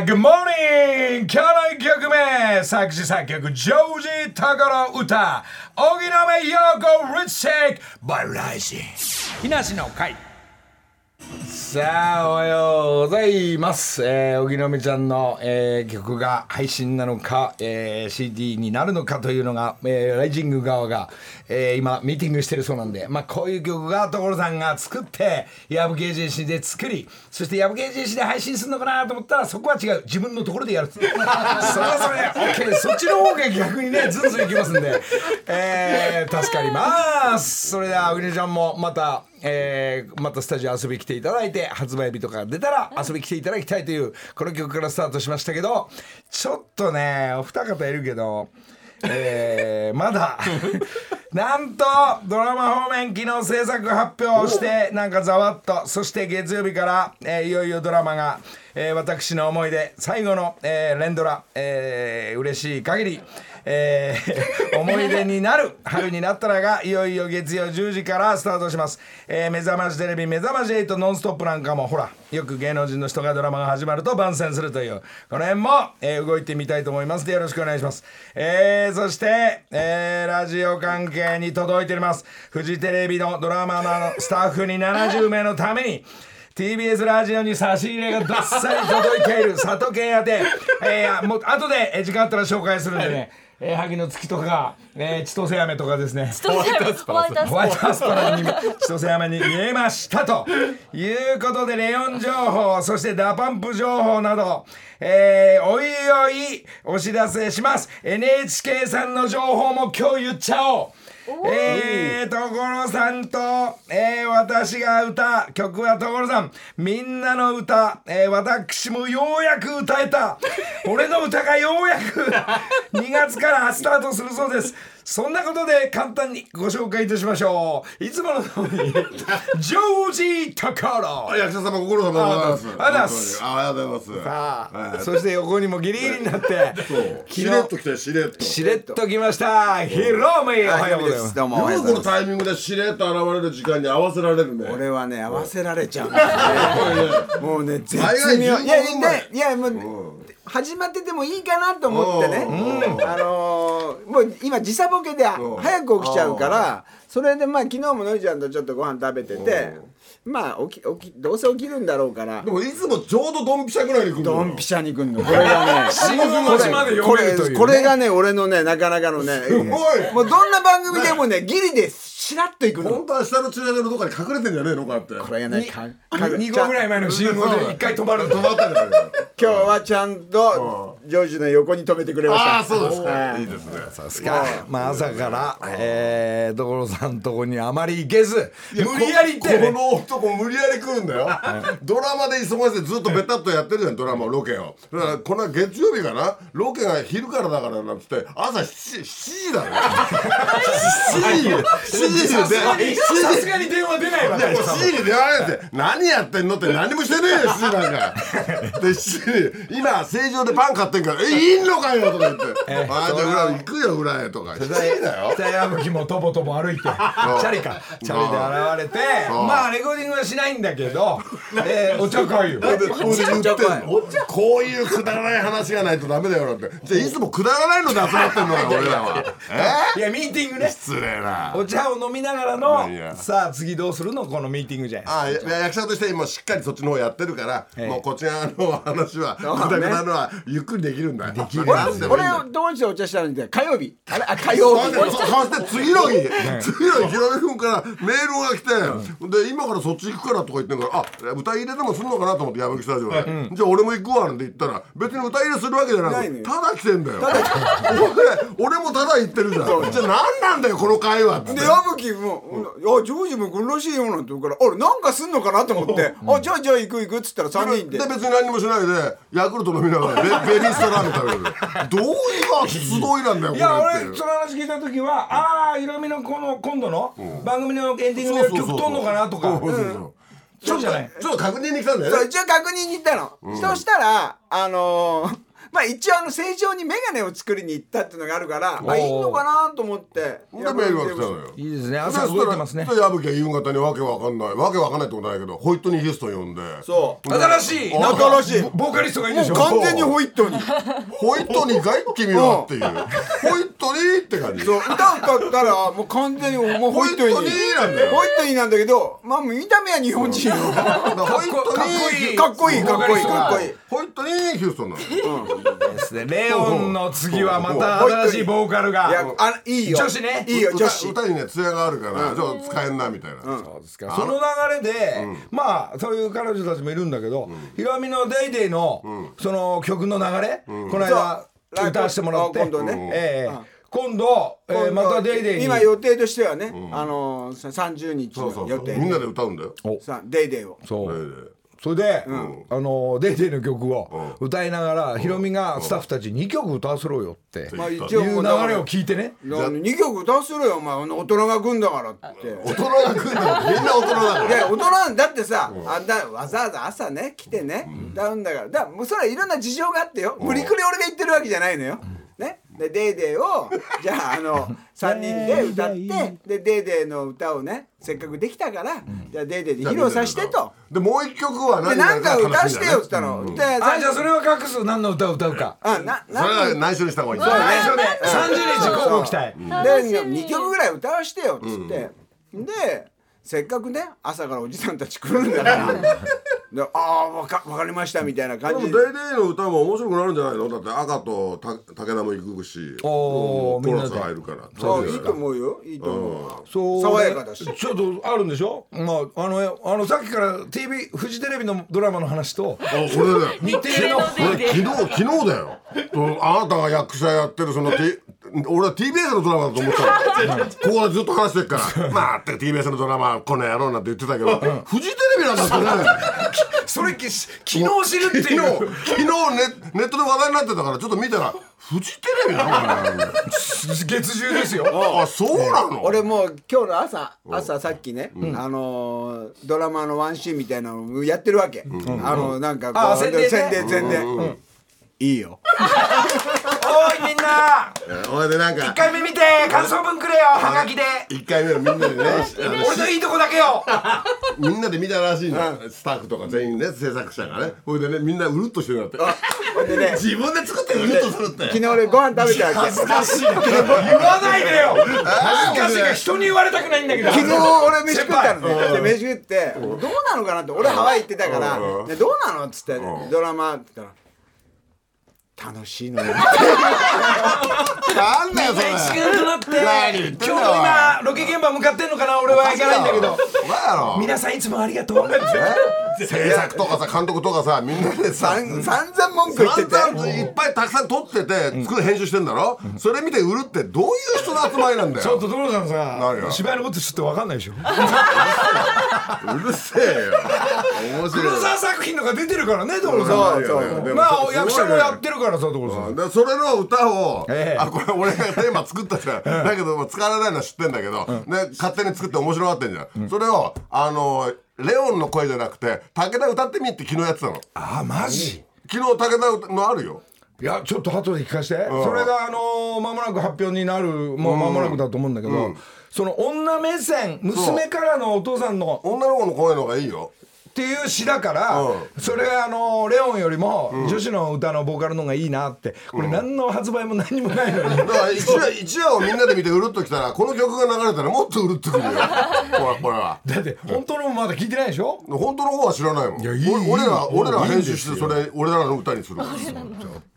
ー、Good morning! 今日の1曲目、作詞作曲、ジョージ・タカの歌、荻野目洋子、Rich Take by Rising。日梨の会。さあ、おはようございます。えー、荻野目ちゃんの、えー曲が配信なのか、えー CD になるのかというのが、えーライジング側が、えー今、ミーティングしてるそうなんで、まあ、こういう曲が所さんが作って、矢吹エージェンシーで作り、そして矢吹エージェンシーで配信するのかなと思ったら、そこは違う。自分のところでやる。それはそれで、OK。そっちの方が逆にね、ずんずんいきますんで、えー助かります。それでは、荻野ちゃんもまた、えーまたスタジオ遊びに来ていただいて発売日とか出たら遊びに来ていただきたいというこの曲からスタートしましたけどちょっとねお二方いるけど、えーまだ なんとドラマ方面昨日制作発表してなんかざわっとそして月曜日から、えーいよいよドラマが、えー私の思い出最後の、えー連ドラ、えー嬉しい限りえー思い出になる春になったらがいよいよ月曜10時からスタートします、えー目覚ましテレビ目覚まし8ノンストップなんかもほらよく芸能人の人がドラマが始まると番宣するという。この辺も、えー動いてみたいと思います。でよろしくお願いします、えーそして、えーラジオ関係に届いております。フジテレビのドラマのスタッフに70名のために TBS ラジオに差し入れがどっさり届いている佐渡県宛て、えー、もう後で時間あったら紹介するんでね、えー、萩の月とか、えー、千歳飴とかですね。ホワイトアスパラっす。ホワイトアスパラに千歳飴に見えましたと。いうことでレオン情報そして DA PUMP 情報など、えー、おいおいお知らせします。NHK さんの情報も今日言っちゃおうえー、所さんと、えー、私が歌、曲は所さん、みんなの歌、えー、私もようやく歌えた。俺の歌がようやく2月からスタートするそうです。そんなことで簡単にご紹介いたしましょう。いつもの通り、ジョージ・タカロ。役者様ご苦労様でございます。ありがとうございますあありがとうございます。さあ、はいそして横にもギリギリになって、しれっと来てしれっと。しれっときました。ヒロミ、おはようございます。どうもおはよよくこのうございますタイミングでしれっと現れる時間に合わせられるね。俺はね合わせられちゃう もうね絶妙15いやいやいやもう始まっててもいいかなと思ってね。あのーもう今時差ボケで早く起きちゃうからそれでまあ昨日ものりちゃんとちょっとご飯食べててまあ起き起きどうせ起きるんだろうから。でもいつもちょうどドンピシャぐらいに来るのよ。ドンピシャに来んの。これがねでこ読めるという、ね。れこれがね俺のねなかなかのねごい。もうどんな番組でもねギリでしらっといくの。本当は下の駐車場のどっかに隠れてんじゃねえのかって。これがねかか2号ぐらい前の信号で一回止まる。と止まったじゃないか。今日はちゃんとジョージの横に止めてくれました。ああそうですか。はい。いいですね。ですか、まあ、朝から、えー、所さんとこにあまり行けず無理やり行って、ね、この男無理やり来るんだよ。ドラマで忙しいでずっとベタっとやってるじゃんドラマロケを。だからこの月曜日かな？ロケが昼からだからなんつって朝 7, 7時だよ7時7時でさすがに電話出ないわ。いやもう7時に電話かけて。何やってんのって何もしてねえよ7時なんか。で7時今成城でパン買ってんから「えいいのかよ」とか言って「ああじゃあ裏行くよ裏へ」とか7時だよ北山吹もとぼとぼ歩いて チャリか。チャリで現れてまあレコーディングはしないんだけど、えー、お茶会よ。でここで言ってんお茶のこういうくだらない話がないとダメだよなんて。じゃあいつもくだらないので集まってんのよ俺らは。え いやミーティングね。失礼な。お茶を飲みながらのさあ次どうするの？このミーティングじゃないですかあや役者として今しっかりそっちの方やってるから、ええ。もうこっち側の話はくだくだのはゆっくりできるんだよ。できる俺どうしてお茶したの？に火曜日。あれあ火曜日。そして次の日、次の日ひろみ君からメールが来て、で今からそっち行くからとか言ってんからあ歌入れでもすんのかなと思って矢吹スタジオで、じゃあ俺も行くわなんて言ったら別に歌入れするわけじゃなくないのよ。ただ来てんだよ。俺 俺もただ言ってるじゃん。じゃあ何なんだよこの会話って。で矢吹も「いやジョージも来るらしいよ」なんて言うから「あれなんかすんのかな?」と思って「あじゃあじゃあ行く行く」っつったら3人で。で別に何もしないでヤクルト飲みながらベベリースタラーメン食べる。どういう集いなんだよいやこれって俺その話聞いた時はああヒロミのこの今度の番組のエンディングで曲とんのかなとかそうそうそう。そうじゃない。ちょっと確認に来たんだよね。そう一応確認に行ったの、そしたらあのーまあ一応あの正常に眼鏡を作りに行ったっていうのがあるからまあいいのかなと思って。でメールが来たのよ。いいですね。朝動いてますね。そしたら矢吹は夕方にわけわかんない。わけわかんないってことないけどホイットニー・ヒューストン呼んで。そう。新しい。新しい。ボボーカリストがいるんでしょ。完全にホイットに。ホイットニーかい君はっていう。ホイットニーって感じ。そう。歌歌ったらもう完全にもうホイットニーホイットニーなんだよ。ホイットニーなんだけどまあ見た目は日本人よ。ホイットニーかっこいい。かっこいい。かっこいい。ホイットニー・ヒューストンなのですね。レオンの次はまた新しいボーカルいやがあいいよ。女子ね。いいよ。女子。歌歌にね艶があるからちょっと使えんなみたいな。そうですか。その流れで、まあそういう彼女たちもいるんだけど、ひろみの『デイデイの、その曲の流れ、この間歌わせてもらって。あ今度ね。ええ。今度、えーまた『デイデイに。今予定としてはね、あのー、さ30日そうそうそうの予定みんなで歌うんだよ。さデイデイを。そう、ええそれで、あの『デイデイの曲を歌いながら、ヒロミがスタッフたち2曲歌わせろよって、まあいう一応もう流れを聞いてね。2曲歌わせろよお前。大人が来んだからって。大人が来るんだよみんな大人だからいや大人だってさ、あんだわざわざ朝ね来てね、歌うんだから。だからもうそれはいろんな事情があってよ。無理くり俺が言ってるわけじゃないのよ。ね、で「デーデーを じゃああの3人で歌ってで「デーデーの歌をねせっかくできたから、じゃあ「デーデーで披露させてと。でもう一曲はで何なんか歌わしてよっつったの。の。であじゃあそれは隠す何の歌を歌うか。あなそれは内緒にした方がいい。内緒で30日交互期待で2曲ぐらい歌わしてよっつって、でせっかくね朝からおじさんたち来るんだから。でああわかわかりましたみたいなでも感じ『デイデイの歌も面白くなるんじゃないの？だって赤とた武田も行くし。コーラスみんなで。入るから。あいいと思うよ。いいと思う、そう。爽やかだし。ちょっとあるんでしょ？まああのあのさっきから TV フジテレビのドラマの話とあ俺ね日テレの。俺昨日昨日だよ。うんあなたが役者やってるその、T、俺は TBS のドラマだと思ってたの。ここでずっと話してるから。まあって TBS のドラマこの野郎なんて言ってたけど、フジテレビなんだってね。それき昨日知るって昨日いう。昨日ネネットで話題になってたからちょっと見たらフジテレビなの月10ですよ。あそうなの？俺もう今日の朝朝さっきね、あのードラマのワンシーンみたいなのをやってるわけ、あのなんかこうあ宣伝ね。宣伝宣伝、いいよおいみんな。おいでなんか。1回目見て感想文くれよはがきで。1回目のみんなでね俺のいいとこだけよ。みんなで見たらしいの、スタッフとか全員ね制作者がね。ほいでねみんなうるっとしてるんだって。でね。自分で作ってうるっとするって。昨日俺ご飯食べたわけ恥ずかしい。な言わないでよ。恥ずかしい。から人に言われたくないんだけど。昨日俺飯食ったの先ねで飯食ってどうなのかなって。俺ハワイ行ってたから。どうなのっつって。ドラマって言ったら楽しいのよなんだよそれ。輩一丸となって何言ってんだ今日も今ロケ現場向かってんのかな俺は行かないんだけど。皆さんいつもありがとう 制作とかさ監督とかさみんなでさ散散々文句言ってて。いっぱいたくさん撮ってて作る編集してんだろ？それ見て売るってどういう人の集まりなんだよ？ちょっと所さんさ芝居のことちょっと分かんないでしょ？うるせえよ。面白い。作品とか出てるからね所さん。まあそ役者もやってるからさ所さん。でそれの歌を、ええ。あこれ 俺がテーマ作ったじゃん、だけどもう使われないのは知ってんだけど、ね、勝手に作って面白がってんじゃん、それをあのレオンの声じゃなくて武田歌ってみって昨日やってたの。あマジ？昨日武田のあるよ。いやちょっと後で聞かせて、それがあのー間もなく発表になるもう間もなくだと思うんだけど、その女目線娘からのお父さんの女の子の声の方がいいよっていう詩だから、うそれあのレオンよりも女子の歌のボーカルの方がいいなって。これ何の発売も何もないのに、だから一話一話をみんなで見てうるっときたらこの曲が流れたらもっとうるっとくるよ。ほらこれはだって本当のまだ聞いてないでしょ？本当の方は知らないもん。いやいい俺俺ら俺ら編集してそれ俺らの歌にする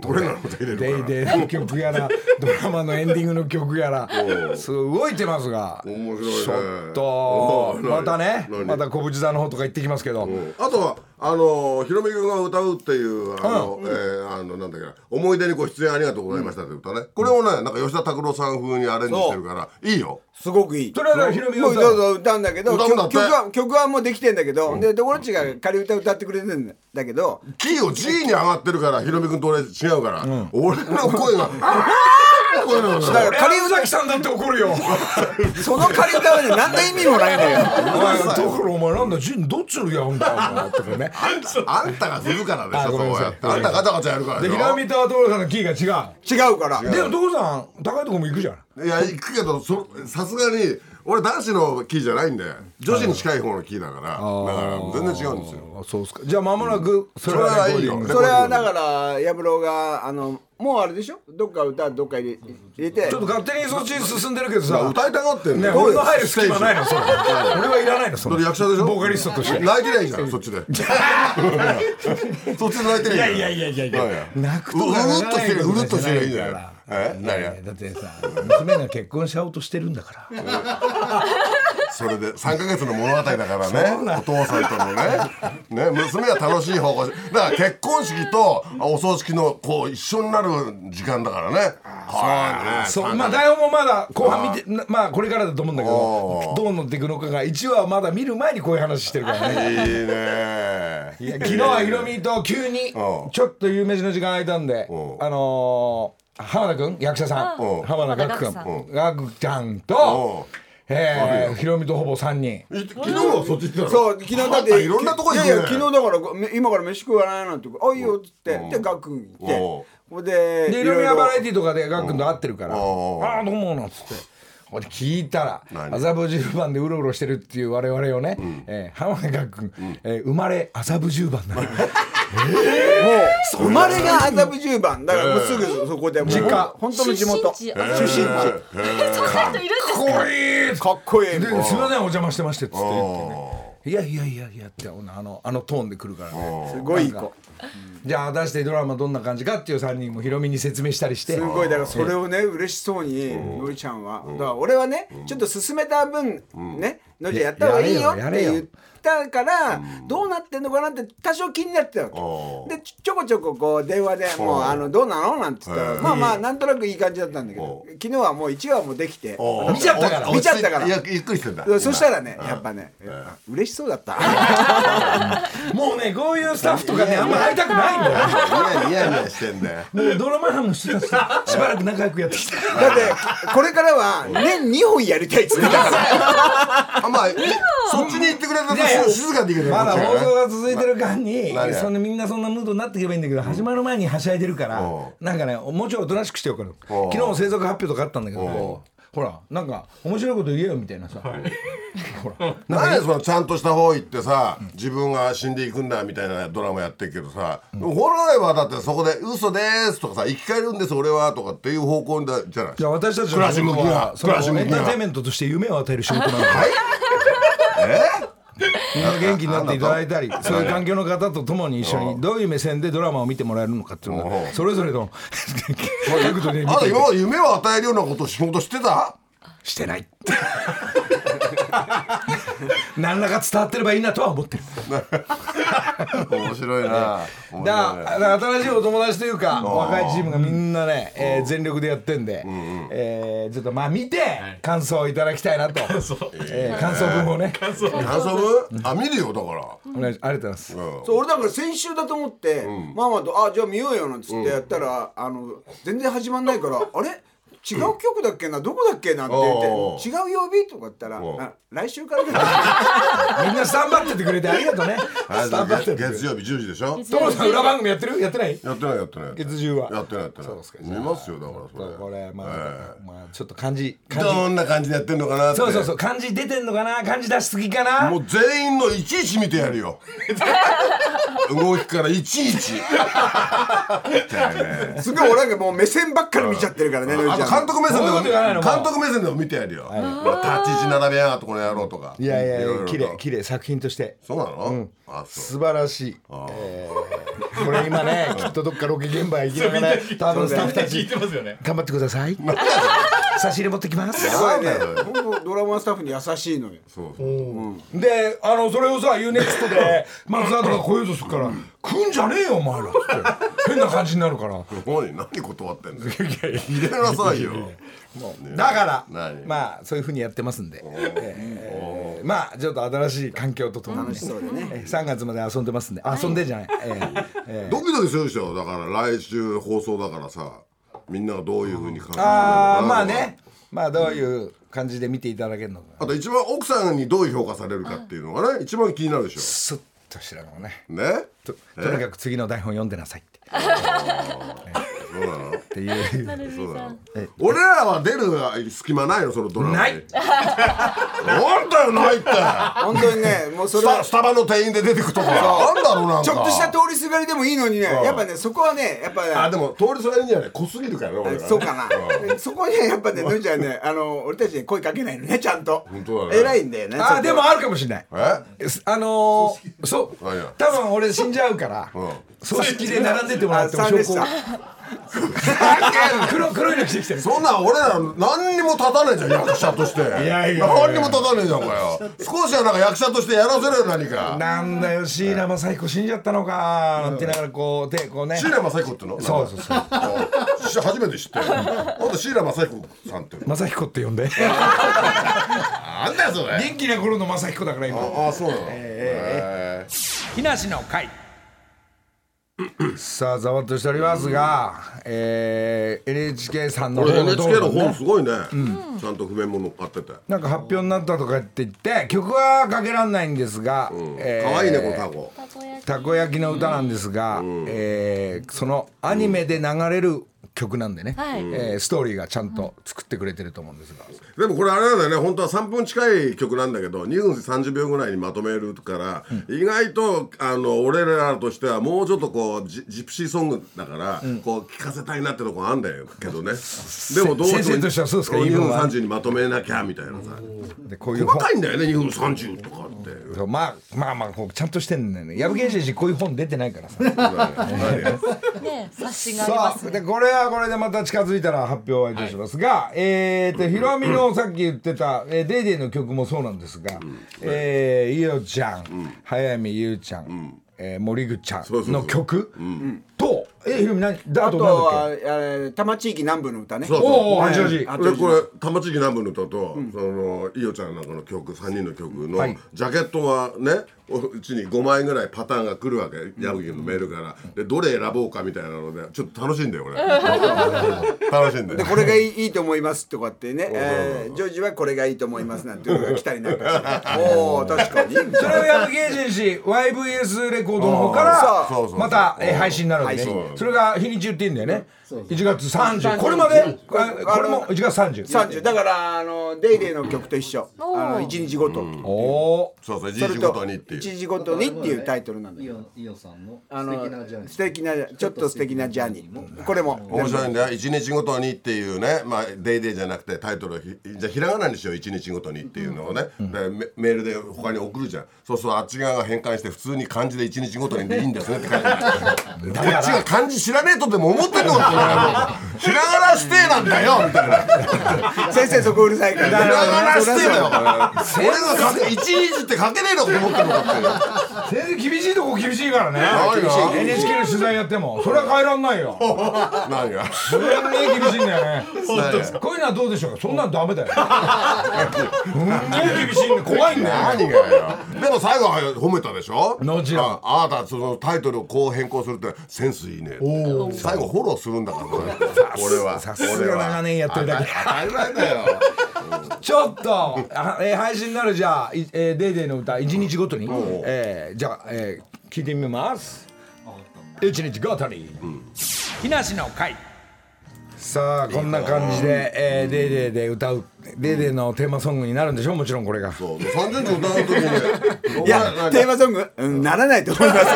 俺らの歌入れるから。デイデイの曲やらドラマのエンディングの曲やら。すごい動いてますが。面白いね。ちょっとまたね何？また小淵座の方とか行ってきますけど、あとはあのひろみ君が歌うっていうあの、えーあのなんだっけな思い出にご出演ありがとうございましたって歌ね、これをねなんか吉田拓郎さん風にアレンジしてるからいいよ。すごくいい。それはヒロミが歌うもうどうぞ歌うんだけど曲曲は曲はもうできてんだけど、でところちが仮歌歌ってくれてんだけど。キーを G に上がってるからひろみ君と俺違うから、俺の声が「あ だから仮宇崎さんだって怒るよ。その仮歌はね何の意味もないのよ。お前だからお前なんだジンどっちのやんだよお前とかね。あんたが振るからでしょそうやって。あんたガチャガチャやるからででしょ。平見と所さんのキーが違違うから。うでも所さん高いとこも行くじゃん。いや行くけどそさすがに俺男子のキーじゃないんで女子に近い方のキーだからだから全然違うんですよ。あそうっすか。じゃあ間もなくそれはいいよそれはだから矢風呂があのもうあれでしょ？どっか歌どっか入れ入れて。ちょっと勝手にそっちに進んでるけどさ。歌いたがってんね俺の入る隙間ないのそれ。俺はいらないのそそれれ役者でしょ？ボーカリストとして。泣いてりゃいいじゃんそっちで。そっちで泣いてりゃいいいやいやいやいやいや。泣くううとかるっとしてるうるっとしてるいいんだよからえ？何や？だってさ娘が結婚しちゃおうとしてるんだから。それで3ヶ月の物語だからねお父さんとのね。ね娘は楽しい方向だから結婚式とお葬式のこう一緒になる時間だからね。はいそうまあ台本もまだ後半見てなまあこれからだと思うんだけおどどうなっていくのかが1話まだ見る前にこういう話してるからね。いいね昨日はヒロミと急にう。んちょっと有名人の時間空いたんでう。んあのー浜田君役者さん。うん。浜田岳浜田岳君岳ちゃんうん。とえーヒロミとほぼ3人。い昨日はそっち行ってたの？そう昨日だっあんたていろんなとこ行くね。いやいや昨日だからごめ今から飯食わないなんてあいいよっつってでガックン行っておほんででヒロミはバラエィティーとかでガックンと会ってるから「あうん。あどうも」なんつって。で聞いたら何？麻布十番でうろうろしてるっていう我々をね、えー浜田岳君、えー生まれ麻布十番なの。もう生まれが麻布十番。だからもうすぐそこでもう実家。本当の地元。出身地。出身地。そんな人いるんですか？っこいい。かっこいい。ですいませんお邪魔してましてっつって言ってねいやいやいやいやってあのあのトーンで来るからね。すごいいい子。じゃあ果たしてドラマどんな感じかっていう3人もヒロミに説明したりして。すごいだからそれをね嬉しそうにのりちゃんは。だから俺はねちょっと勧めた分ねのりちゃんやった方がいいよってやれよやれよ。言ったからどうなってんのかなって多少気になってたわおけでちょこちょここう電話でもうあのどうなのなんて言ったらうんまあまあなんとなくいい感じだったんだけど昨日はもう1話もできてお見ちゃったからお見ちゃったから。いやゆっくりしてんだ。そしたらねやっぱね嬉しそうだった。もうねこういうスタッフとかねあんま会いたくないんだよ。ニヤニヤニヤしてんだよもうドラマ班の人たちとしばらく仲良くやってきただってこれからは年2本やりたいっつってたからあまあそっちに行ってくれたといやいや静かに行けたまだ放送がが続いてる間にそんなみんなそんなムードになっていけばいいんだけど始まる前にはしゃいでるからうなんかねもうちょいおとなしくしてようかなうん。昨日も制作発表とかあったんだけどほらなんか面白いこと言えよみたいなさ。ほら。何でそのちゃんとした方行ってさ自分が死んでいくんだみたいなドラマやってるけどさ本来はだってそこで「嘘です」とかさ「生き返るんです俺は」とかっていう方向だじゃない？じゃあ私たち暮らし向きなはその暮らし向きなエンターテインメントとして夢を与える仕事なのではい？え？元気になっていただいたりそういう環境の方と共に一緒にどういう目線でドラマを見てもらえるのかっていうのがうんそれぞれの あなたて今まで夢を与えるようなこと仕事してた？してない 何らか伝わってればいいなとは思ってる。面白いな。だから新しいお友達というか若いチームがみんなね、えー全力でやってんで、えーちょっとまあ見て感想をいただきたいなと、えー感想文をね。感想。文？あ見るよだから。お願いしありがとうございます、そう俺だから先週だと思って、ママと「あじゃあ見ようよ」なんつってやったら、あの全然始まんないから「あれ？違う曲だっけな？どこだっけな」って言おって「違う曜日?」とか言ったらおあ「来週からだ みんなスタンバっててくれてありがとうね。月曜日10時でしょ？所さん裏番組やってる？やってない？やってないやってない。月10は。やってないやってない。見ますよだからそれ。これまあ、えまあちょっと感じどんな感じでやってんのかなって。そうそうそう感じ出てんのかな？感じ出しすぎかな？もう全員のいちいち見てやるよ。動きからいちいち。すごい俺なんかもう目線ばっかり見ちゃってるからねのりあとちゃん監督目線でも監督目線でも見てやるよ。立ち位置並べやがってこの野郎とか。いやいやいや綺麗綺麗作品として。そうなの？素晴らしい、えー、これ今ね きっとどっかロケ現場へ行きながら多分スタッフたちてますよね。頑張ってください。差し入れ持ってきます。すごいね。なんだよ。ドラマスタッフに優しいのよ。そうそう。であのそれをさ UNEXT で 松田とか来ようとするから「来ん。じゃねえよお前ら」って。変な感じになるから。何何断ってんの入れなさいよ。だから何？まあそういうふうにやってますんで、えーまあちょっと新しい環境とともに、楽しそうでね。えー3月まで遊んでますんで。遊んでじゃない、えーえードキドキするでしょ？だから来週放送だからさみんながどういうふうに感じるのか。なああまあね。まあどういう感じで見ていただけるのか。あと一番奥さんにどういう評価されるかっていうのがね一番気になるでしスッとしてるのね。ょね？ととにかく次の台本読んでなさいって そうなの？っていう。なるみさん。俺らは出る隙間ないのそのドラマに。ない。なんだよないって。本当にねもうそスれタスタバの店員で出てくとかなんだろうなんか。ちょっとした通りすがりでもいいのにね。やっぱねそこはねやっぱね。あでも通りすがりにはね濃すぎるからね。俺そうかな、そこにねやっぱね のりちゃんねあの俺たちに声かけないのねちゃんと。本当だね。偉いんだよねあでもあるかもしれない。え？すあのー、そう。多分俺死んじゃうから、うん葬式で並んでてもらっても証拠黒黒いの着てきてる。そんなん俺ら何にも立たねえじゃん役者として。やいやいや何にも立たねえじゃんかよ少しはなんか役者としてやらせろよ何か。なんだよ椎名正彦死んじゃったのかなんて言いながらこう手こうね。椎名正彦っての？そうそうそう。初めて知ってあんた椎名正彦さんって正彦って呼んで。なんだよそれ。元気な頃の正彦だから今。ああそうなの。へ木梨の会さあざわっとしておりますが、えー、NHK さんのこれ方 NHK の本すごいね。ちゃんと譜面も乗っかってて。なんか発表になったとかって言って曲はかけらんないんですが、えー可愛いねこのタコ。たこ焼き。たこ焼きの歌なんですが、えーそのアニメで流れる曲なんでね、はい。えーストーリーがちゃんと作ってくれてると思うんですが、でもこれあれなんだよね。本当は3分近い曲なんだけど2分30秒ぐらいにまとめるから、意外とあの俺らとしてはもうちょっとこうジジプシーソングだから、こう聴かせたいなってとこあんだよ。けどね。でもどうしても先生としてはそうですか？2分言い分は30にまとめなきゃみたいなさ。でこういう細本かいんだよね2分30とかって。まあまあまあちゃんとしてんだよね。矢部健氏こういう本出てないからさ。ね冊子がありまさすあでこれはこれでまた近づいたら発表はいたしますが、えーとヒロミのさっき言ってた「えー、デイデイの曲もそうなんですが、えー、イオちゃん、早見優ちゃん、えー森口ちゃんの曲とえヒロミ何？だあとはえー多摩地域南部の歌ね。そうけおお八王子。あでこれ玉地域南部の歌と、そのいおちゃんなんかの曲3人の曲の、はい。ジャケットがねうちに5枚ぐらいパターンが来るわけ。矢吹のメールから。でどれ選ぼうかみたいなのでちょっと楽しいんだよこれ 楽しいんだよでこれがいいいいと思いますとかってね、えージョージはこれがいいと思いますなんていうのが来たりなんかして。おお確かに。それを矢部健氏 YVS レコードの方かそうそうそうらまたえー配信になるわ配信それが日にち言っていいんだよね。1月30これまでこれも1月30 30だからあのデイデイの曲と一緒。あの1日ごと、おおそうそう一それと日ごとにっていう。1日ごとにっていうタイトルなんだよイオイオさんのあ素敵なちょっと素敵なジャーニー。これも。面白いんだよ一日ごとにっていうねまあ「デイデイじゃなくてタイトルじゃあひらがなにしよう一日ごとにっていうのをね、でメメールで他に送るじゃん。そうするとあっち側が変換して普通に漢字で一日ごとにでいいんですねって書いてある。こっちが漢字知らねえとでも思ってんのかこの野郎。ひらがな指定なんだよみたいな。先生そこうるさいから。ひらがな指定だよ俺が書け一日って書けねえのかと思ってるのかって先生厳しいとこ厳しいからね。何が NHK の取材やっても。それは変えらんないよ。何がすんげえ厳しいんだよね。何がこういうのはどうでしょうか？そんなんダメだよ。すんげえ厳しいんだ怖いんだよ。何がよ。でも最後は褒めたでしょ？もちろん。ああなたそのタイトルをこう変更するってセンスいいね最後フォローするんだからね。俺は。さすが長年やってるだけ。当たり前だよ。ちょっとあ、えー配信になるじゃあ「いえー、デイデイの歌一日ごとに、えーじゃあ、えー聞いてみます。一日ごとに、木梨の会。さあこんな感じで、えー、デイデイで歌うデイデイのテーマソングになるんでしょもちろんこれが。そう。30日歌う時にいやテーマソング、うん、ならないと思います。や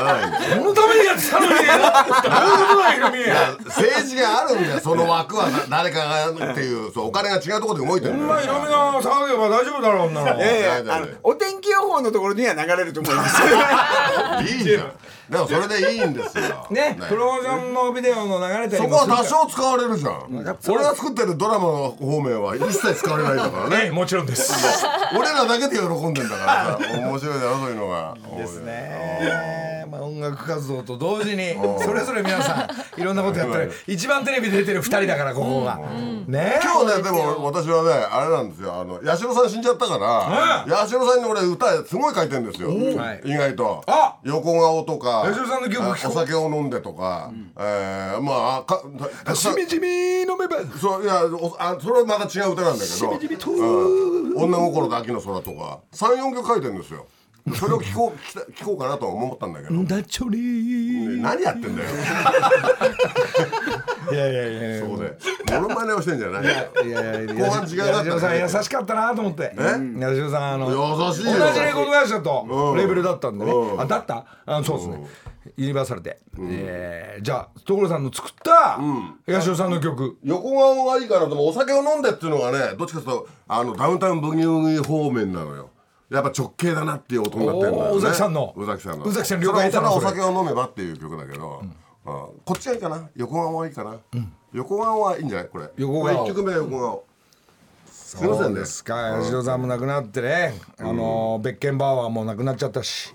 らないんだよこのためにやってたのにいうことだヒロミ政治があるんだよその枠は誰かがっていう。そうお金が違うところで動いてるが騒げば大丈夫だろう女のいやいや大丈夫あのお天気予報のところには流れると思います。いいじゃん。でもそれでいいんですよ。ねプロモーションのビデオの流れそこは多少使われるじゃん。俺が作ってるドラマの方面は一切使われないんだからね。ねもちろんです。俺らだけで喜んでんだからさ。面白いだろそういうのが。ですね。まあ音楽活動と同時にそれぞれ皆さんいろんなことやってる。一番テレビ出てる2人だからここが。ね。今日ねでも私はねあれなんですよ。あの八代さん死んじゃったから八代さんに俺歌すごい書いてるんですよ。はい。意外と。あ！横顔とか八代さんの曲お酒を飲んでとか。えーまあかしみじみ飲めばそういやおあそれはまた違う歌なんだけど。女心と秋の空とか。34曲書いてるんですよそれを聞こう聞こうかなと思ったんだけど、ねだちょり何やってんだよ。いやいやいやそこでモノマネをしてんじゃない。いやいやいや後半時間があった優しかったなと思って。八代さんあの優しいよ。同じレコード会社とうん。レーベルだったんでね。うん。あだった？あそうですね。ユニバーサルで。えーじゃあ所さんの作った八代さんの曲。横顔がいいからでもお酒を飲んでっていうのがねどっちかというとあのダウンタウンブギウギ方面なのよやっぱ直系だなっていう音になってるんだよ、ね、宇崎さんの。宇崎さんの。宇崎さん了解それはお酒を飲めばっていう曲だけど、うん。こっちがいいかな。横顔がいいかな、横顔はいいんじゃない？これ。横顔。これ1曲目は横顔。すいませんね。ですか。八代さんも亡くなってね。あのベッケンバーワーも亡くなっちゃったし。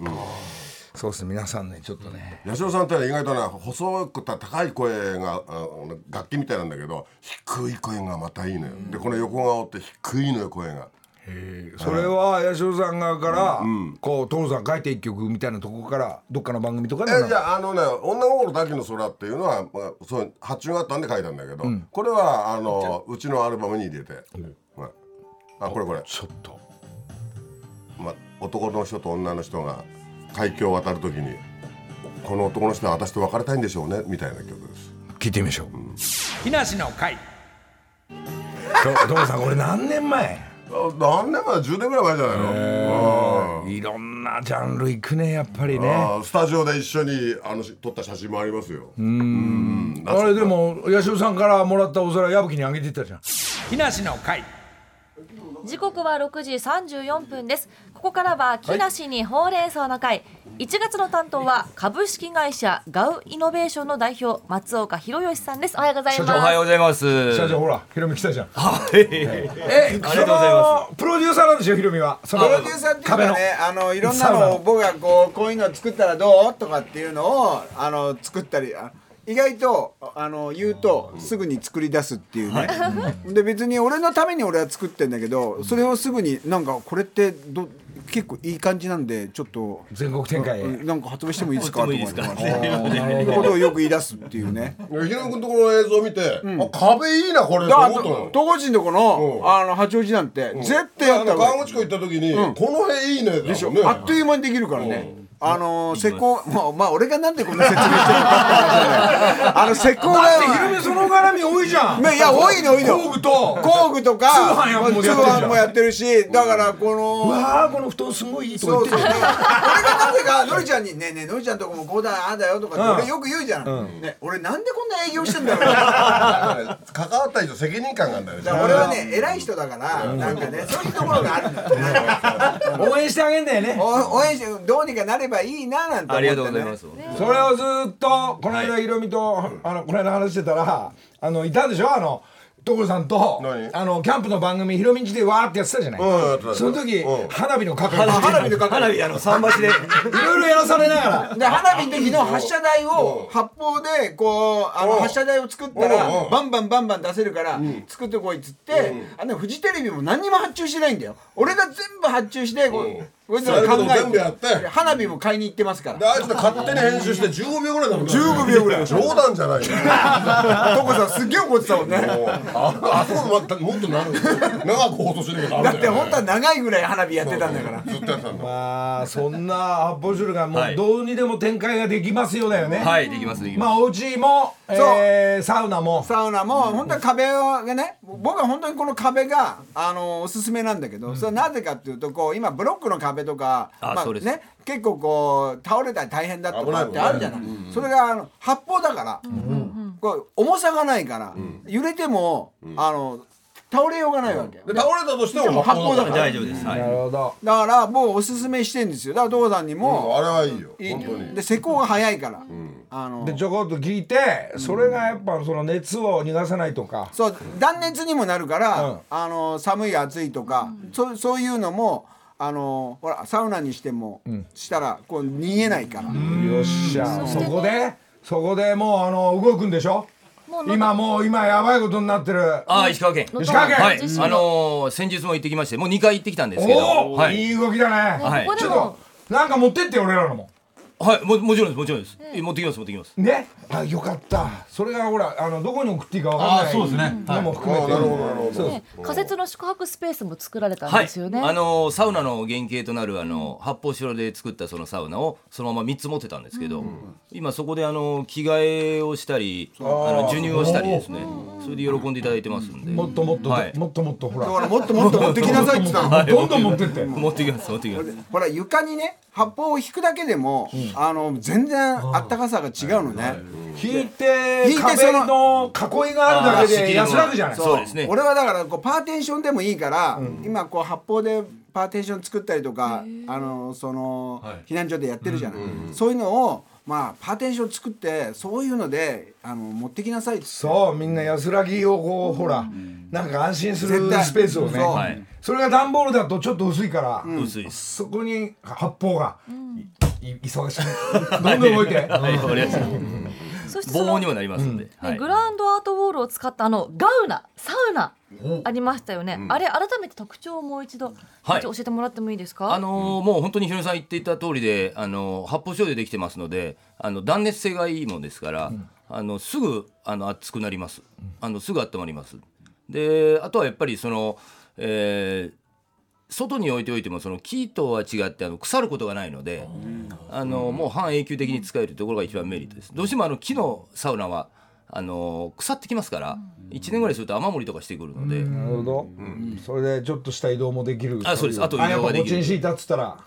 そうですね。皆さんねちょっとね。八代さんって意外とね細くた高い声があ楽器みたいなんだけど低い声がまたいいのよ、でこの横顔って低いのよ声がそれは八代さん側からこう所さん書いて一曲みたいなとこからどっかの番組とかでえじゃああのね「女心だけの空」っていうのは、まあ、そう発注があったんで書いたんだけど、これはあのうちのアルバムに入れて、はい。あこれこれ、ちょっと。まあ、男の人と女の人が海峡を渡る時にこの男の人は私と別れたいんでしょうねみたいな曲です。聞いてみましょう。木梨の会。所さんこれ何年前？あ何年前10年ぐらい前じゃないの、うん。いろんなジャンル行くねやっぱりね。あスタジオで一緒にあの撮った写真もありますよ。うん。あれでも八代さんからもらったお皿矢吹にあげてたじゃん。木梨の会。時刻は6時34分ですここからは木梨にほうれん草の会。1月の担当は株式会社ガウイノベーションの代表松岡弘義さんです。おはようございます。社長おはようございます。社長ほらヒロミ来たじゃん。はい。えありがとうございます。プロデューサーなんでしょヒロミは。そのプロデューサーっていうかねあのいろんなのを僕がこうこういうの作ったらどうとかっていうのをあの作ったりあ意外とあの言うとすぐに作り出すっていうね、で別に俺のために俺は作ってんだけどそれをすぐになんかこれってど結構いい感じなんでちょっと全国展開なんか発売してもいいですか？とか ことをよく言い出すっていうね。ひろみ君とこの映像を見て、あ壁いいなこれとだから思ったの。東郷人のこのあの八王子なんて絶対やあった川口湖行った時に、この辺いいねでしょ？ね。あっという間にできるからね。あの施工まあまあ俺がなんでこんな説明してるのか あの施工がだってヒロミその絡み多いじゃん。ま あいや多いの多いの工具と。工具とか通販やもも通やってるじゃん。販もやってるしだからこうのわあこの布団すごいいいとかそうそう俺がなぜかのりちゃんに「ねえねえのりちゃんとこもこうだああだよ」とか俺よく言うじゃん、ね、俺なんでこんな営業してんだろう関わった以上責任感があるんだよね。だから俺はね偉い人だからなんかねそういうところがあるんだよね応援してあげんだよね。お応援してどうにかなればいいななんて思って、ね、ありがとうございます。それをずっとこの間ヒロミとあのこの間話してたらあのいたでしょ？あの所さんと何？あのキャンプの番組ヒロミんちでわーってやってたじゃない、うんその時、うん。花火の係花火の係花火あの桟橋で。いろいろやらされながら。で花火の時の発射台を発砲でこうあのうん。発射台を作ったうんらうん。バンバンバンバン出せるから作ってこいっつってあのフジテレビも何にも発注してないんだよ。俺が全部発注してこう考全部やって。花火も買いに行ってますから。であいつら勝手に編集して15秒ぐらいだもん15秒ぐらい冗談じゃないよ。所さんすっげえ怒ってたもんね。ああそこまたもっとなる。長く放送しなきゃだって本当は長いぐらい花火やってたんだから。ずっとやってたんだ。まあそんな発泡酒がもはい。うどうにでも展開ができますよだよね、はい、できますできままあお家も、えー、サウナも。サウナも本当は壁がね僕は本当にこの壁があのおすすめなんだけど、それはなぜかっていうとこう今ブロックの壁とかあそうです。ね、結構こう倒れたり大変だとかってあるじゃない、それがあの発泡だから、こう重さがないから、揺れても、あの倒れようがないわけ、で倒れたとしても発泡だす。から。大丈夫です。はい。な。るほど。だからもうおすすめしてんですよ。だから父さんにも、あれはいいよ。いい本当に。で施工が早いから、あのでちょこっと聞いてそれがやっぱその熱を逃がさないとか、そう断熱にもなるから、うん。あの寒い暑いとか、そうそういうのもあのほらサウナにしても、したらこう逃げないから、よっしゃ。そこでそこでもうあの動くんでしょ？今もう今やばいことになってる。あー石川県。石川県？はい。あのー先日も行ってきましてもう2回行ってきたんですけど。おお、はい。い、い動きだね、はいここでもちょっとなんか持ってって俺らのもはいももちろんですもちろんです。え持ってきます持ってきます。ね。あよかった。それがほらあのどこに送っていいかわかんないあそうですね。のも含めて、なるほどなるほど。ね仮設の宿泊スペースも作られたんはいですよね。あのーサウナの原型となるあの発泡酒で作ったそのサウナをそのまま3つ持ってたんですけど、今そこであの着替えをしたりあの授乳をしたりですね。それで喜んでいただいてますんで。もっともっと、はい。もっともっとほら。だからもっともっと持ってきなさいって言ったの。どんどん持ってって。持ってきます持ってきます。ほら床にね発泡を引くだけでも、あの全然あったかさが違うのね、引いて壁その囲いがあるだけで安らぐじゃない。そうですね。俺はだからこうパーテーションでもいいから、今こう発泡でパーテーション作ったりとかあのその、はい。避難所でやってるじゃない、そういうのをまあパーテーション作ってそういうのであの持ってきなさいって。そうみんな安らぎをこうほらなんか安心するスペースをね。それが段ボールだとちょっと薄いから、薄いですそこに発泡が、いい忙しい。どんどん動いて。はい。わかりました。そしてその防音にもなりますんで、ねはい。グランドアートウォールを使ったあのガウナサウナありましたよね、あれ改めて特徴をもう一度、はい。教えてもらってもいいですか？あのーもう本当にひろみさん言っていた通りで、あのー発泡酒でできてますのであの断熱性がいいものですから、あのすぐあの熱くなります。あのすぐ温まります。であとはやっぱりその、えー外に置いておいてもその木とは違ってあの腐ることがないので、あのもう半永久的に使えるところが一番メリットです。どうしてもあの木のサウナはあの腐ってきますから1年ぐらいすると雨漏りとかしてくるので、なるほど、それでちょっとした移動もできる。あそうです。あと移あやっぱ動ができる。こっちに敷いたっつったら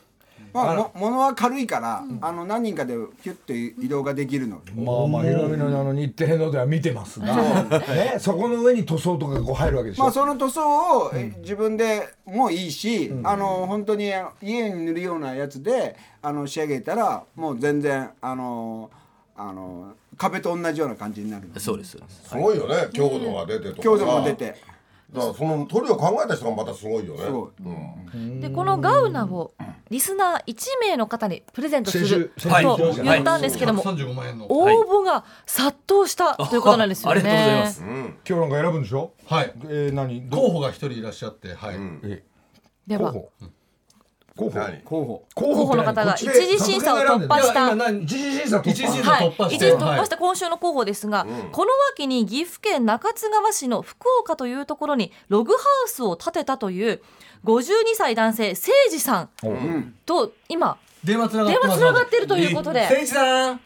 まあ、も物は軽いから、あの何人かでピュッと移動ができるのまあまあヒロミのあの日程のでは見てますが、ね、そこの上に塗装とかがこう入るわけでしょ、まあその塗装をえ自分でもいいし、あの本当に家に塗るようなやつであの仕上げたらもう全然あのあの壁と同じような感じになるの。そうですそうです。すごいよね。強度が出てとか。強度も出てだからその塗料考えた人がまたすごいよね。すごい。うん。でこのガウナをリスナー1名の方にプレゼントすると言ったんですけども、35万円の応募が殺到したということなんですよね。ありがとうございます。今日なんか選ぶんでしょ？はい。えー、何？ど候補が一人いらっしゃってはい、では候補。候補。何？候補の方が一次審査を突破した。一次審査突破。一次突破、し一て時突破した今週の候補ですが、この秋に岐阜県中津川市の福岡というところにログハウスを建てたという52歳男性誠司さんと今電話つながってるということで。誠一さん。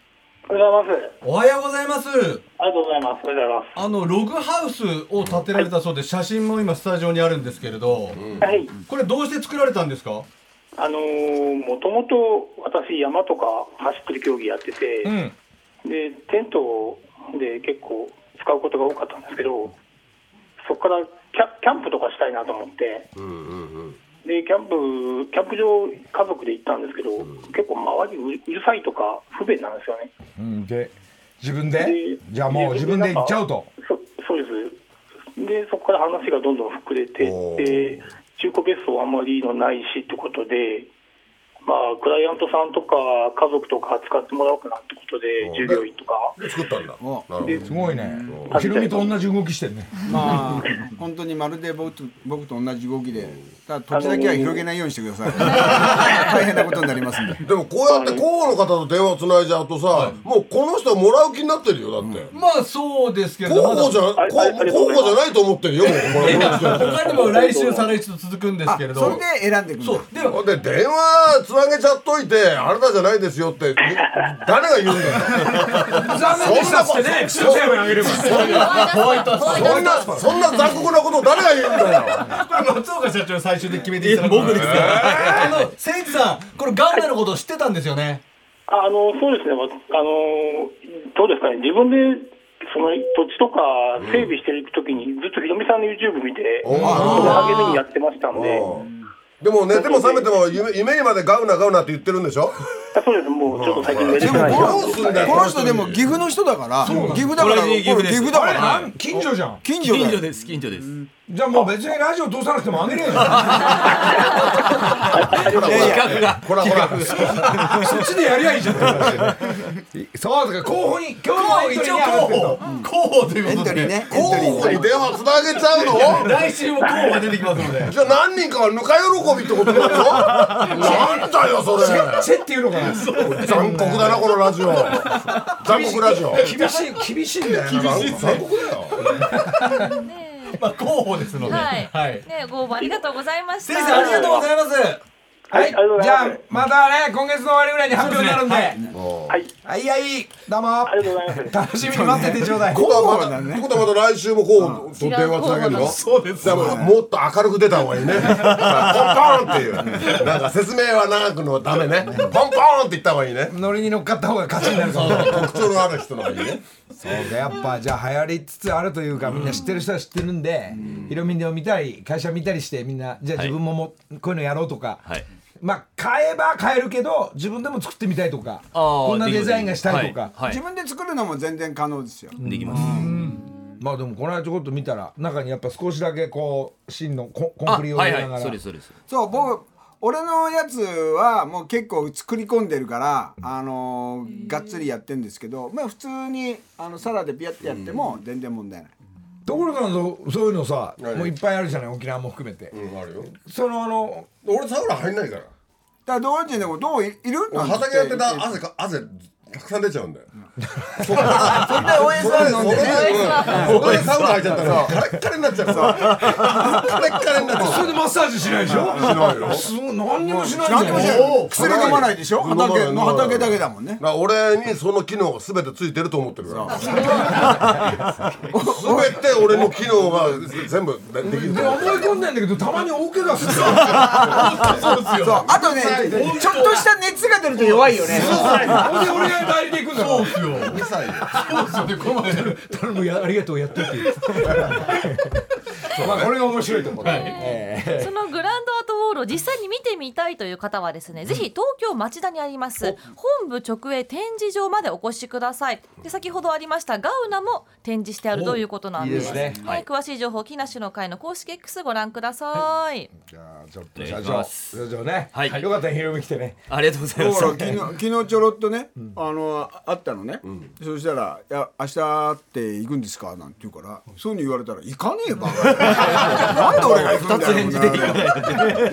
おはようございます。おはようございます。ありがとうございます。おはようございます。あのログハウスを建てられたそうで写真も今スタジオにあるんですけれど、はい。これどうして作られたんですか？あのー、もともと私山とか走ってる競技やってて、うん。でテントで結構使うことが多かったんですけど、そこからキャキャンプとかしたいなと思って、でキャンプキャンプ場家族で行ったんですけど、結構周りうるうるさいとか不便なんですよね。うんで自分で？でじゃあもう自分で行っちゃうと。そそうです。でそこから話がどんどん膨れておー。で中古別荘あんまりのないしってことでまあクライアントさんとか家族とか使ってもらおうかなってことで従業員とか。で作ったんだ。すごいね。ヒロミと同じ動きしてるね。まあ本当にまるで僕と僕と同じ動きで。ただ土地だけは広げないようにしてください。大変なことになりますんで。でもこうやって候補の方と電話つないじゃうとさ、もうこの人もらう気になってるよだって、まあそうですけ候ど。まだ補じゃ候補じゃないと思ってるよ他にも来週再来週と続くんですあけれど。それで選んでいくんだ。そう。でもで電話つなげちゃっといてあなたじゃないですよって誰が言うんだよ。残念でしたってねそんなそんな残酷なこと誰が言うんだよ。これ松岡社長に最終で決めていただく。僕ですか？あの誠一さんこれガンナのことを知ってたんですよね？あのそうですね、まあのどうですかね、自分でその土地とか整備していくときに、ずっとひろみさんの YouTube 見て、それ励みにやってましたんで、でも寝ても覚めても夢夢にまでガウナガウナって言ってるんでしょ？あそうです。もうちょっと最近寝れでもてないこのどうすんだよ。この人でも岐阜の人だから岐阜だから岐阜です。これ岐阜だかあれら近所じゃん。近所近所です近所ですじゃあもう別にラジオ通さなくてもあげれよじゃん企画が。ほらほらそっちでやりゃいいじゃんそうだから候補に今日も一応候補候補と。いうエことで候補に電話つなげちゃうの？来週も候補が出てきますので。じゃあ何人かはぬか喜びってことだよなんだよそれ。チェっていうのかな？残酷だなこのラジオ。残酷ラジオ。厳しい厳しいんだよ。な残酷だよ。ねまあ候補ですので。はい、はい。ねご応募ありがとうございました。先生ありがとうございますはいじゃあまたね今月の終わりぐらいに発表になるんで。はい。はい。はいどうも。ありがとうございます。楽しみに待っててちょうだい。ことはまたことはまた来週もこうと電話つなげるのそうですだからもっと明るく出た方がいいね。ポンポンっていう。なんか説明は長くのダメね。ポンポンって言った方がいいね。ノリに乗っかった方が勝ちになるから特徴のある人の方がいいね。そうかやっぱじゃあ流行りつつあるというかみんな知ってる人は知ってるんでヒロミを見たり会社見たりしてみんなじゃあ自分ももこういうのやろうとか。はいまあ買えば買えるけど自分でも作ってみたいとかあーこんなデザインがしたいとか。はい自分で作るのも全然可能ですよ。できます。まあでもこの間ちょこっと見たら中にやっぱ少しだけこう芯のココンあクリをはい入れながら。はいそうですそうです。そう僕俺のやつはもう結構作り込んでるから、あのーがっつりやってんですけどまあ普通にあのサラでピヤってやっても全然問題ない、ところがそうそういうのさはい。もういっぱいあるじゃない沖縄も含めて。うんあるよ。そのあの俺サウナ入んないから。だから同時にでもどういいるなんつ畑やってた汗か汗たくさん出ちゃうんだよ。それで応援さん飲んでねそこでサウナ入っちゃったらカレッカレになっちゃう。からカレッカレになっちゃう。それでマッサージしないでしょ？しないよ。すごい何にもしない何にもしな薬飲まないでしょ？畑飲まない畑だけだもんね。俺にその機能が全てついてると思ってるから。全て俺の機能が全部でできるで思い込んでんだけどたまに大怪我するそうあとねちょっとした熱が出ると弱いよね。俺が代理で行くんだからそうですよ。うるさいよ。そうですよ。ねこの前頼むやありがとうやってって まあこれが面白いところ、ええそのグランドアートウォールを実際に見てみたいという方はですね、ぜひ東京町田にあります本部直営展示場までお越しください。で先ほどありましたガウナも展示してあるということなんです。いいですね。はい、詳しい情報木梨の会の公式 X ご覧ください、じゃあちょっと社長社長ね、はい。よかったらヒロミ来てね。ありがとうございます。昨日昨日ちょろっとね、あのあったのね、そしたら「いや明日って行くんですか?」なんて言うからそういうふうに言われたら「行かねえば。なんで俺が行くんだよ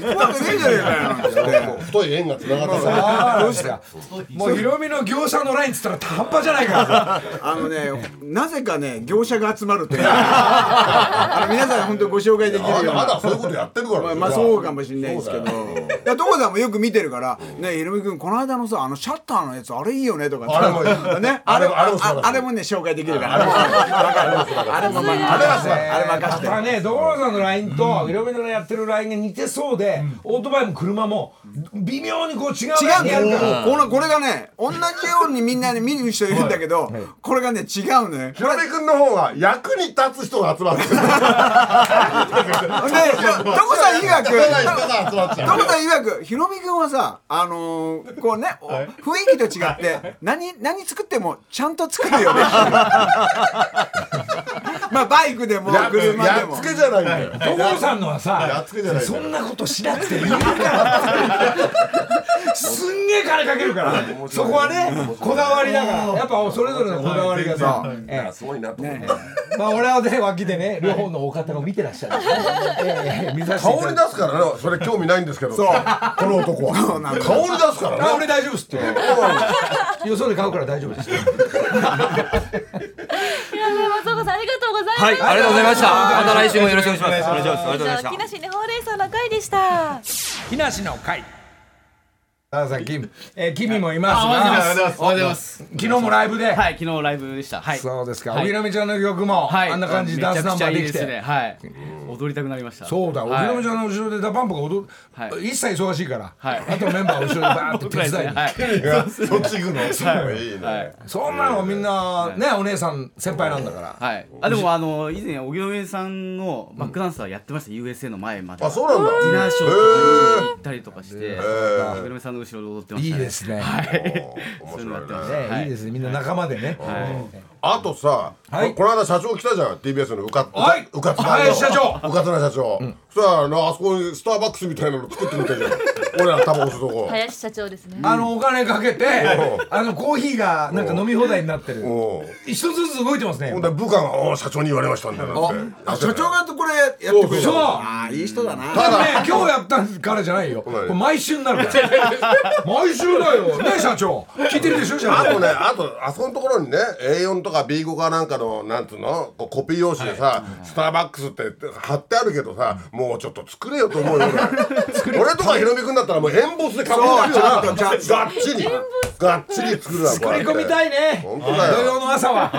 二つ返事で行くねえじゃねえかよ」なんて太い縁がつながってさどうしたもうヒロミの業者のラインっつったら半端じゃないからあのねなぜかね業者が集まるってあの皆さん本当ご紹介できるようまだそういうことやってるからまあ、まあそうかもしれないですけどいや所さんもよく見てるから「ねひろみ君この間のさあのシャッターのやつあれいいよね」とかあれもねあれあれもあれもね紹介できるからあれもあれもあれはあれ任せてまたね所さんのラインとヒロミのやってるラインが似てそうで、オートバイも車も微妙にこう違う違うんだよ。このこれがね同じようにみんなで見る人いるんだけどこれがね違うのよ。ヒロミ君の方が役に立つ人が集まってる。で所さん曰く人が集まっちゃう所さん曰くひろみ君はさあのーこうねお雰囲気と違って何何作ってもちゃんと作るよね まあバイクでもや車でも。やっつけじゃないんだよ所さんのはやさっつけじゃないんだそよんなことしなくていいからすんげえ金かけるから。そこはねこだわりだから。やっぱそれぞれのこだわりがさ、ええ。すごいなと思って。まあ俺はね脇でね両方のお方を見てらっしゃる、ええ見させていただいて。顔に出すからね。それ興味ないんですけど。この男は。顔に出すからね。あ俺大丈夫っすって。よそで買うから大丈夫です松岡さんありがとうございました、はいありがとうございました。また来週もよろしくお願いします。お願いします。ありがとうございました木梨にほうれん草の会でした木梨の会さあさんキム、えー、君もいますおはようございます。おはようございます。昨日もライブで、はい、昨日ライブでした。はい。そうですか、はい。おひろみちゃんの曲も、はい、あんな感じでダンスナンバーできて。いいですね。はい。踊りたくなりました。そうだ、おひはいろみちゃんの後ろで DA PUMP が踊る、はい。一切忙しいから、はい。あとメンバー後ろでバーッと 手伝いに、はい。そっち行くの？すごいいいね。はい。そんなのみんな、ねお姉さん先輩なんだから、はい。あ、でも、あの、以前、荻野目さんのバックダンサーやってました。USA の前まで。あそうなんだ。ディナーショーとかに行ったりとかして、ー。荻野目さんの後ろで踊ってましたね。いいですね。面そういうのやって白いね。ねい。い。ですね。みんな仲間でね。あとさ、はい。この間社長来たじゃん。TBS のうかはい。うかつはい社長。うかつな社長、そしたらあのあそこにスターバックスみたいなの作ってみたじゃん俺らタバコ吸うとこ林社長ですねあのお金かけて、あのコーヒーがなんか飲み放題になってる。おう一つずつ動いてますねほん。で部下が社長に言われましたんだよなんてあ社長がこれやってくれるそうああいい人だなただね、今日やったからじゃないよ。これ毎週になるから。毎週だよ。ね社長。聞いてるでしょ社長。あとね、あと、あそこのところにね、A4 とか B5 かなんかの、なんつうの、こうコピー用紙でさ、スターバックスって貼ってあるけどさ、もうちょっと作れよと思うよ。俺俺とかヒロミ君だったらもうエンボスで書くよな。がっちり。がっちり作るわ、作り込みたいね。本当だよ土曜の朝は。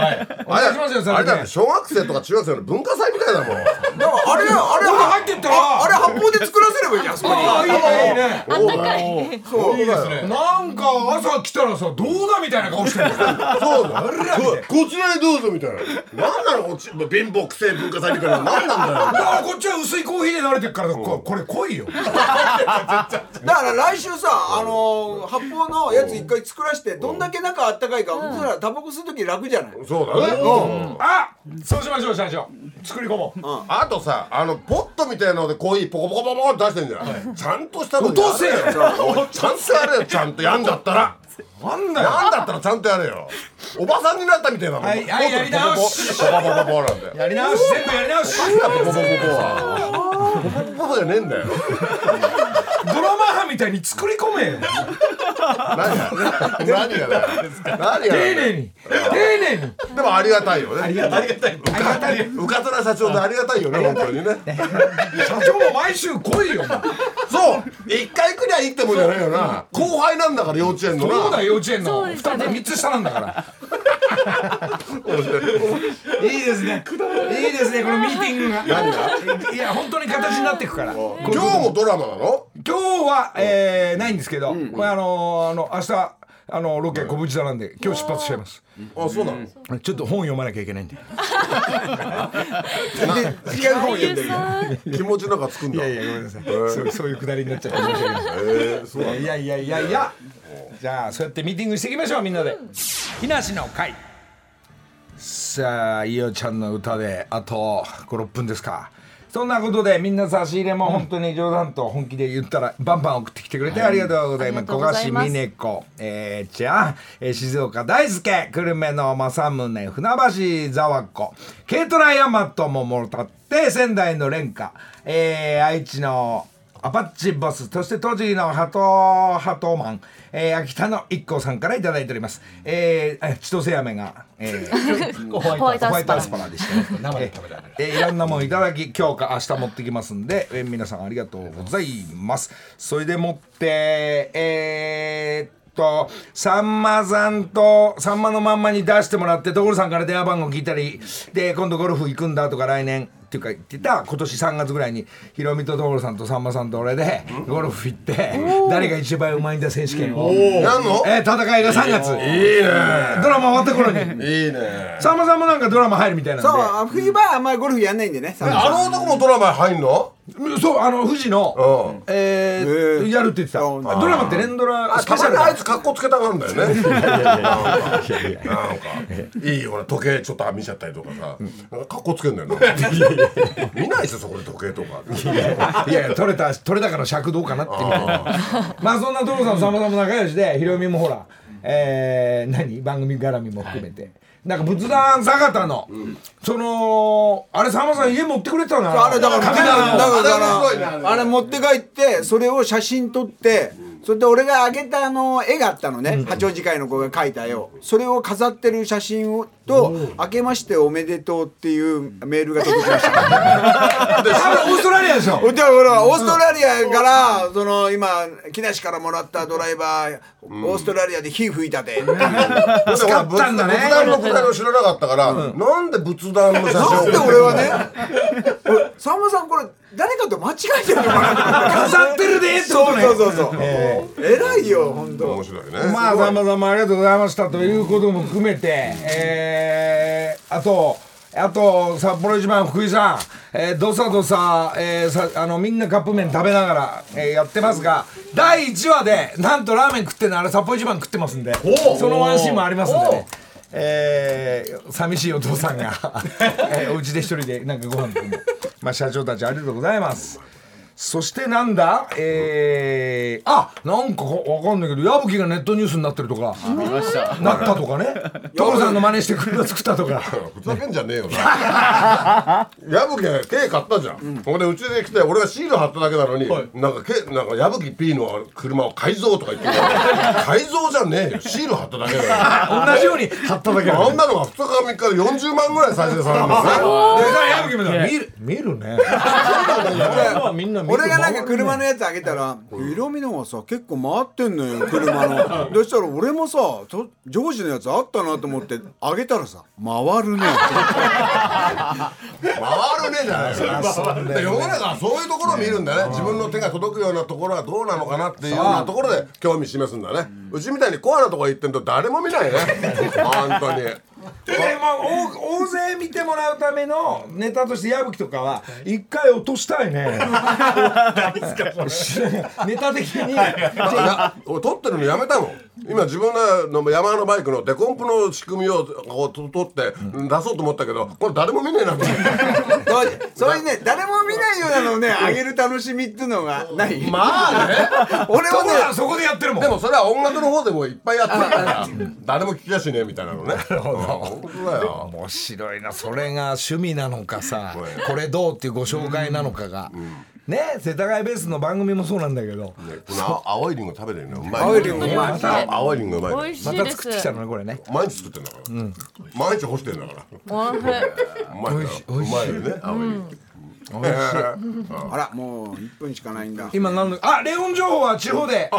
お願いしますよ、あそれねれだって。小学生とか中学生の文化祭みたいだもん。だからあれあれ入ってったらあれ発泡で作らせればいいじゃんあそこにああ、いいね、いいね。あったかいそういいですね。なんか朝来たらさ、どうだみたいな顔してる。そうだ。ここちらへどうぞみたいな。なんなのこっち、貧乏くせえ文化祭みたいな。なんなんだよ。だからこっちは薄いコーヒーで慣れてるから、ここれ濃いよ。だから来週さあのー発泡のやつ一回作らしてどんだけ中あったかいかそしたらタバコ吸う時楽じゃない？そうだね。あそうしましょう、社長。作り込もう。あとさあのポットみたいなのでコーヒーポコポコポコって出してんじゃん、ちゃんとしたの落とせよ。ちゃんとやれよ。ちゃんとやんだったら。なんだよ。なんだったらちゃんとやれよ。おばさんになったみたいなもん。はいはいやり直し。ポコポコポコポコなんてやり直し、全部やり直し。ポコポコポコは。ポコポコじゃねえんだよたいに作り込めよ。何が何がだよ何が丁寧に。丁寧に。でもありがたいよね。ありがたい。ありがたい。うかつな社長でありがたいよね本当にね。社長も毎週来いよ。そう。一回来りゃいいってもんじゃないよな。後輩なんだから幼稚園のな。そうだよ幼稚園の。二つ三つ下なんだから いいですね。いいですねこのミーティングが。いや本当に形になっていくから。今今日もドラマなの？日は、えー、ないんですけど、これあのあの明日あのロケ小淵座なんで今日出発しちゃいます。あそうなの？ちょっと本読まなきゃいけないんで。違う本読んでる。気持ちなんかつくんだ。いやいやごめんなさい、そうそういうくだりになっちゃって申し訳ない。いやいやいやいや。じゃあそうやってミーティングしていきましょうみんなで。木梨の会さあいおちゃんの歌であと56分ですか。そんなことでみんな差し入れも本当に冗談と本気で言ったらバンバン送ってきてくれてありがとうございます。ありがとうござい小橋美音子。えー、ちゃん、えー静岡大輔久留米の正宗船橋ざわ子。軽トラヤマトももろたって仙台の廉歌えー、愛知のアパッチボス、そして栃木のハト、ハトマン、えー、秋田の一行さんからいただいております。えー、あ千歳飴が、えー、ホワイトアアスパラスパラでしたね。生で食べられる。えー、いろんなもんいただき、今日か明日持ってきますんで、えー、皆さんありがとうございます。それでもって、えー、とさんまさんとさんまのまんまに出してもらって所さんから電話番号聞いたりで今度ゴルフ行くんだとか来年っていうか言ってた今年3月ぐらいにヒロミと所さんとさんまさんと俺でゴルフ行って誰が一番うまいんだ選手権を、やん。の？えー戦いが3月いいね。ドラマ終わった頃に。いいね。さんまさんもなんかドラマ入るみたいなんで。そうあ冬場はあんまりゴルフやんないんでねあの男もドラマ入んの？そうあの富士のうん。えーやるって言ってた。うん。ドラマって連ドラあスペシャルあいつ格好つけたがるんだよね。なんかいいよ時計ちょっと見ちゃったりとかさなんか格好つけんだよな見ないですよそこで時計とかいやいや取れた取れ高の尺どうかなってまあそんな所さんさんまさんも仲良しでひろみもほらえー、何番組絡みも含めて、なんか仏壇坂田の、そのあれさんまさん家持ってくれてたな。あれだからだからあれ持って帰ってそれを写真撮ってそれで俺があげたあの絵があったのね、八王子会の子が描いた絵を。それを飾ってる写真をと「明けましておめでとう」っていうメールが届きました。オーストラリアでしょ？でほらオーストラリアからその今木梨からもらったドライバーオーストラリアで火吹いたでう。使ったんだね。仏壇の答えを知らなかったから、なんで仏壇の写真なんで俺はね俺さんまさんこれ誰かと間違えてるのかな飾ってるでってことねそうそうそうそう偉いよ本当面白いねまあさんまさんもありがとうございましたということも含めて、えー、あと、あと札幌一番福井さん、えー、どさどさ,、えー、さあのみんなカップ麺食べながら、えー、やってますが第1話でなんとラーメン食ってんのあれ札幌一番食ってますんでそのワンシーンもありますんでね。えー、寂しいお父さんが、えー、お家で一人でなんかご飯食ってまあ社長たちありがとうございますそしてなんだ？えー、あなんかわかんないけど矢吹がネットニュースになってるとかなったとかね。所さんの真似して車作ったとか。ふざけんじゃねえよな。矢吹が軽買ったじゃん、ほんでうちで来て俺がシール貼っただけなのに、なんかけなんか矢吹 P の車を改造とか言ってる 改造じゃねえよ。シール貼っただけだよ。同じように貼っただけあんなのが2日3日で40万ぐらい再生されるんですね。で矢吹も見る見るね。みんな俺がなんか車のやつあげたら「色味のがさ結構回ってんのよ 車の」そしたら俺もさとジョージのやつあったなと思ってあげたらさ「回るね」回るねえじゃないですか。で世の中はそういうところを見るんだね。自分の手が届くようなところはどうなのかなっていうようなところで興味示すんだね。うちみたいにコアなとこ行ってんと誰も見ないね。本当にでまあ大大勢見てもらうためのネタとして矢吹とかは一回落としたいね。ネタ的に。俺撮ってるのやめたの今自分の山のバイクのデコンプの仕組みをこうと撮って出そうと思ったけどこれ誰も見ねえな。と思ってそういうね誰も見ないようなのをねあげる楽しみっていうのがない。まあね。俺もねそこでやってるもん。でもそれは音楽の方でもいっぱいやってるから 誰も聞きやしねえみたいなのねよ。面白いな。それが趣味なのかさ。これどうっていうご紹介なのかが、ね世田谷ベースの番組もそうなんだけど。この青いリンゴ食べてるのうまい。青いリンゴうまい青いリンゴうまいまいです。た作ってきたのねこれね。毎日作ってんだから。毎日干してんだから。おいしい。うまいからうまいよね青いリンゴ。あらもう1分しかないんだ。今何のあレオン情報は地方で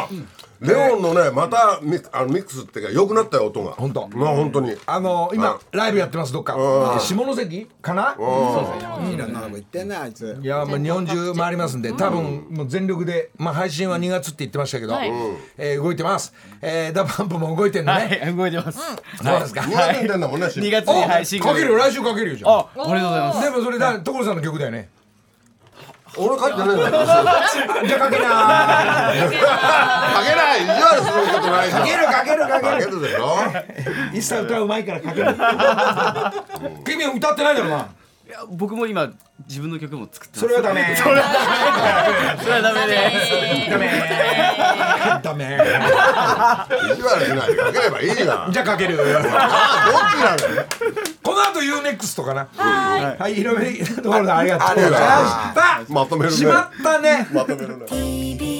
レオンのねまたミあのミックスっていうか良くなったよ音が。本当。まあ本当に。あの今ライブやってますどっか。下関かな？いろん。なとこ行ってん。なあいついやまあ日本中回りますんで多分もう全力でまあ配信は2月って言ってましたけどはい。えー動いてます。えーダパンプも動いてんのはねい動いてます。そうですか。2月に出んだもんね2月に配信かけるよ。来週かけるよじゃあ。あありがとうございます。でもそれだ所さんの曲だよね俺書いてないんだよ。じゃあかけな書けない。意地悪することないじゃん。かけるかけるかける。書けるでしょ。一切歌うまいからかける。君は歌ってないだろないや僕も今自分の曲も作ってます。それはダメ。それはダメ。です。ダメ。ダメ。意地悪しないで書ければいいじゃん。じゃあかける。あどっちなの？よこの後 UNEXT かな？はい。広めところでありがとうございましたまとめるね。しまったね。まとめるね